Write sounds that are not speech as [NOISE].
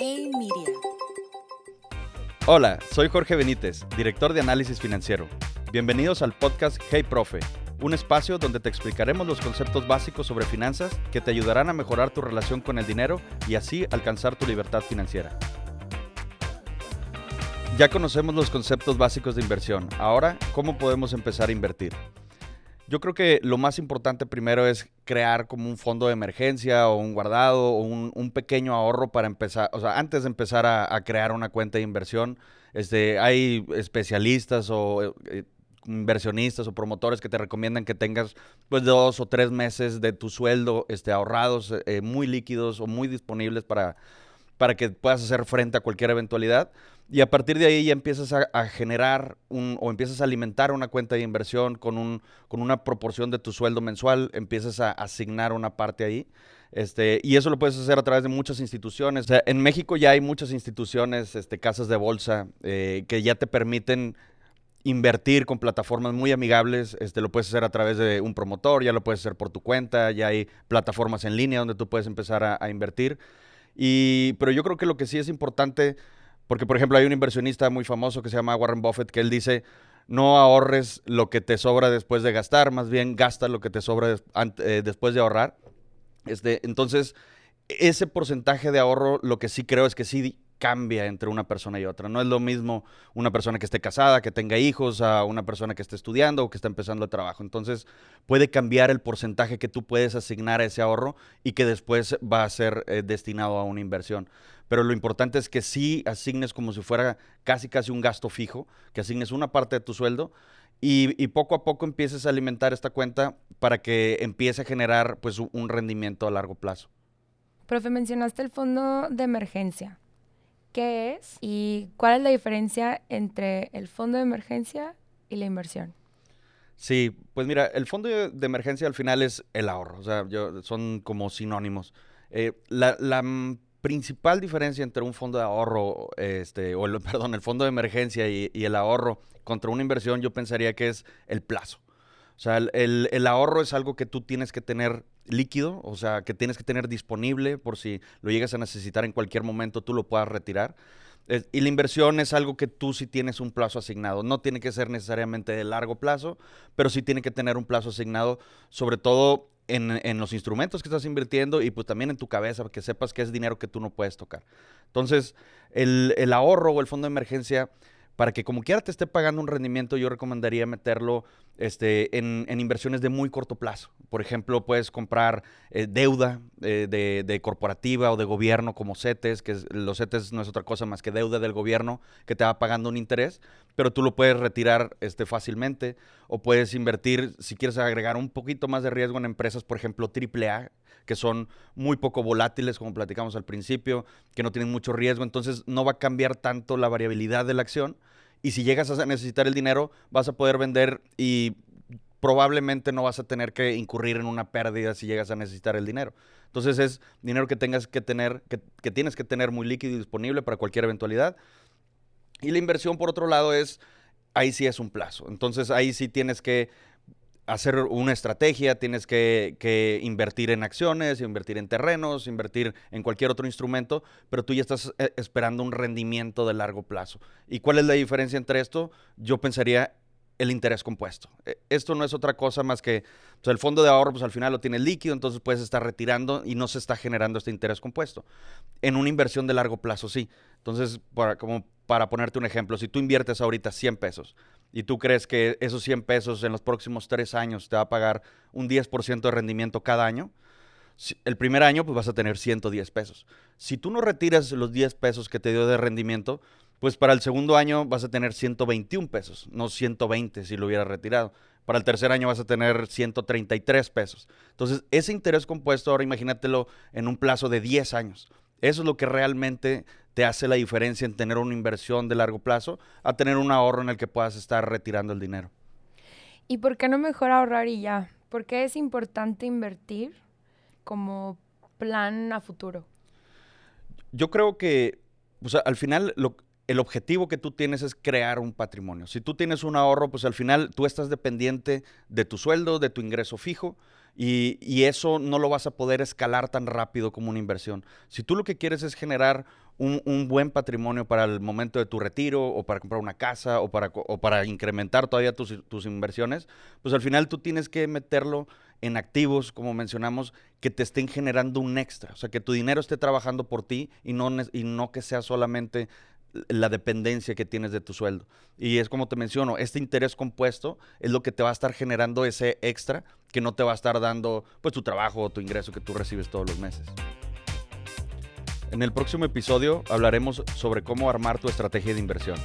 Media. Hola, soy Jorge Benítez, director de análisis financiero. Bienvenidos al podcast Hey Profe, un espacio donde te explicaremos los conceptos básicos sobre finanzas que te ayudarán a mejorar tu relación con el dinero y así alcanzar tu libertad financiera. Ya conocemos los conceptos básicos de inversión. Ahora, ¿cómo podemos empezar a invertir? Yo creo que lo más importante primero es crear como un fondo de emergencia o un guardado o un, pequeño ahorro para empezar, o sea, antes de empezar a, crear una cuenta de inversión, este, hay especialistas o eh, inversionistas o promotores que te recomiendan que tengas pues dos o tres meses de tu sueldo este, ahorrados, eh, muy líquidos o muy disponibles para, para que puedas hacer frente a cualquier eventualidad. Y a partir de ahí ya empiezas a, generar un, o empiezas a alimentar una cuenta de inversión con, un, con una proporción de tu sueldo mensual, empiezas a asignar una parte ahí. Este, y eso lo puedes hacer a través de muchas instituciones. en México ya hay muchas instituciones, este, casas de bolsa, eh, que ya te permiten invertir con plataformas muy amigables. Este, lo puedes hacer a través de un promotor, ya lo puedes hacer por tu cuenta, ya hay plataformas en línea donde tú puedes empezar a, a invertir. Y, pero yo creo que lo que sí es importante porque, por ejemplo, hay un inversionista muy famoso que se llama Warren Buffett que él dice, no ahorres lo que te sobra después de gastar, más bien gasta lo que te sobra eh, después de ahorrar. Este, entonces, ese porcentaje de ahorro, lo que sí creo es que sí cambia entre una persona y otra. No es lo mismo una persona que esté casada, que tenga hijos, a una persona que esté estudiando o que está empezando el trabajo. Entonces puede cambiar el porcentaje que tú puedes asignar a ese ahorro y que después va a ser eh, destinado a una inversión. Pero lo importante es que sí asignes como si fuera casi casi un gasto fijo, que asignes una parte de tu sueldo y, poco a poco empieces a alimentar esta cuenta para que empiece a generar pues un rendimiento a largo plazo. Profe, mencionaste el fondo de emergencia qué es y cuál es la diferencia entre el fondo de emergencia y la inversión. Sí, pues mira, el fondo de emergencia al final es el ahorro, o sea, son como sinónimos. Eh, la, principal diferencia entre un fondo de ahorro, este, o el, [LAUGHS] perdón, el fondo de emergencia y, el ahorro contra una inversión, yo pensaría que es el plazo. O sea, el, ahorro es algo que tú tienes que tener líquido, o sea, que tienes que tener disponible por si lo llegas a necesitar en cualquier momento, tú lo puedas retirar. y la inversión es algo que tú sí tienes un plazo asignado. No tiene que ser necesariamente de largo plazo, pero sí tiene que tener un plazo asignado, sobre todo en, en, los instrumentos que estás invirtiendo y pues también en tu cabeza, que sepas que es dinero que tú no puedes tocar. Entonces, el, el ahorro o el fondo de emergencia para que como quiera te esté pagando un rendimiento, yo recomendaría meterlo este, en, inversiones de muy corto plazo. Por ejemplo, puedes comprar eh, deuda eh, de, corporativa o de gobierno como CETES, que los CETES no es otra cosa más que deuda del gobierno que te va pagando un interés, pero tú lo puedes retirar este, fácilmente o puedes invertir, si quieres agregar un poquito más de riesgo en empresas, por ejemplo, AAA, que son muy poco volátiles, como platicamos al principio, que no tienen mucho riesgo, entonces no va a cambiar tanto la variabilidad de la acción y si llegas a necesitar el dinero, vas a poder vender y probablemente no vas a tener que incurrir en una pérdida si llegas a necesitar el dinero. Entonces es dinero que tengas que tener, que, que tienes que tener muy líquido y disponible para cualquier eventualidad. Y la inversión, por otro lado, es, ahí sí es un plazo. Entonces ahí sí tienes que hacer una estrategia, tienes que, invertir en acciones, invertir en terrenos, invertir en cualquier otro instrumento, pero tú ya estás eh, esperando un rendimiento de largo plazo. ¿Y cuál es la diferencia entre esto? Yo pensaría el interés compuesto. E, esto no es otra cosa más que el fondo de ahorro, pues al final lo tiene líquido, entonces puedes estar retirando y no se está generando este interés compuesto. En una inversión de largo plazo, sí. Entonces, para, como para ponerte un ejemplo, si tú inviertes ahorita 100 pesos y tú crees que esos 100 pesos en los próximos tres años te va a pagar un 10% de rendimiento cada año, el primer año pues vas a tener 110 pesos. Si tú no retiras los 10 pesos que te dio de rendimiento, pues para el segundo año vas a tener 121 pesos, no 120 si lo hubieras retirado. Para el tercer año vas a tener 133 pesos. Entonces, ese interés compuesto, ahora imagínatelo en un plazo de 10 años. Eso es lo que realmente te hace la diferencia en tener una inversión de largo plazo a tener un ahorro en el que puedas estar retirando el dinero. ¿Y por qué no mejor ahorrar y ya? ¿Por qué es importante invertir como plan a futuro? Yo creo que al final el objetivo que tú tienes es crear un patrimonio. Si tú tienes un ahorro, pues al final tú estás dependiente de tu sueldo, de tu ingreso fijo Y, eso no lo vas a poder escalar tan rápido como una inversión. Si tú lo que quieres es generar un, un buen patrimonio para el momento de tu retiro o para comprar una casa o para, o para incrementar todavía tus, tus inversiones, pues al final tú tienes que meterlo en activos, como mencionamos, que te estén generando un extra. O sea, que tu dinero esté trabajando por ti y no, y no que sea solamente la dependencia que tienes de tu sueldo. Y es como te menciono, este interés compuesto es lo que te va a estar generando ese extra que no te va a estar dando pues tu trabajo o tu ingreso que tú recibes todos los meses. En el próximo episodio hablaremos sobre cómo armar tu estrategia de inversión.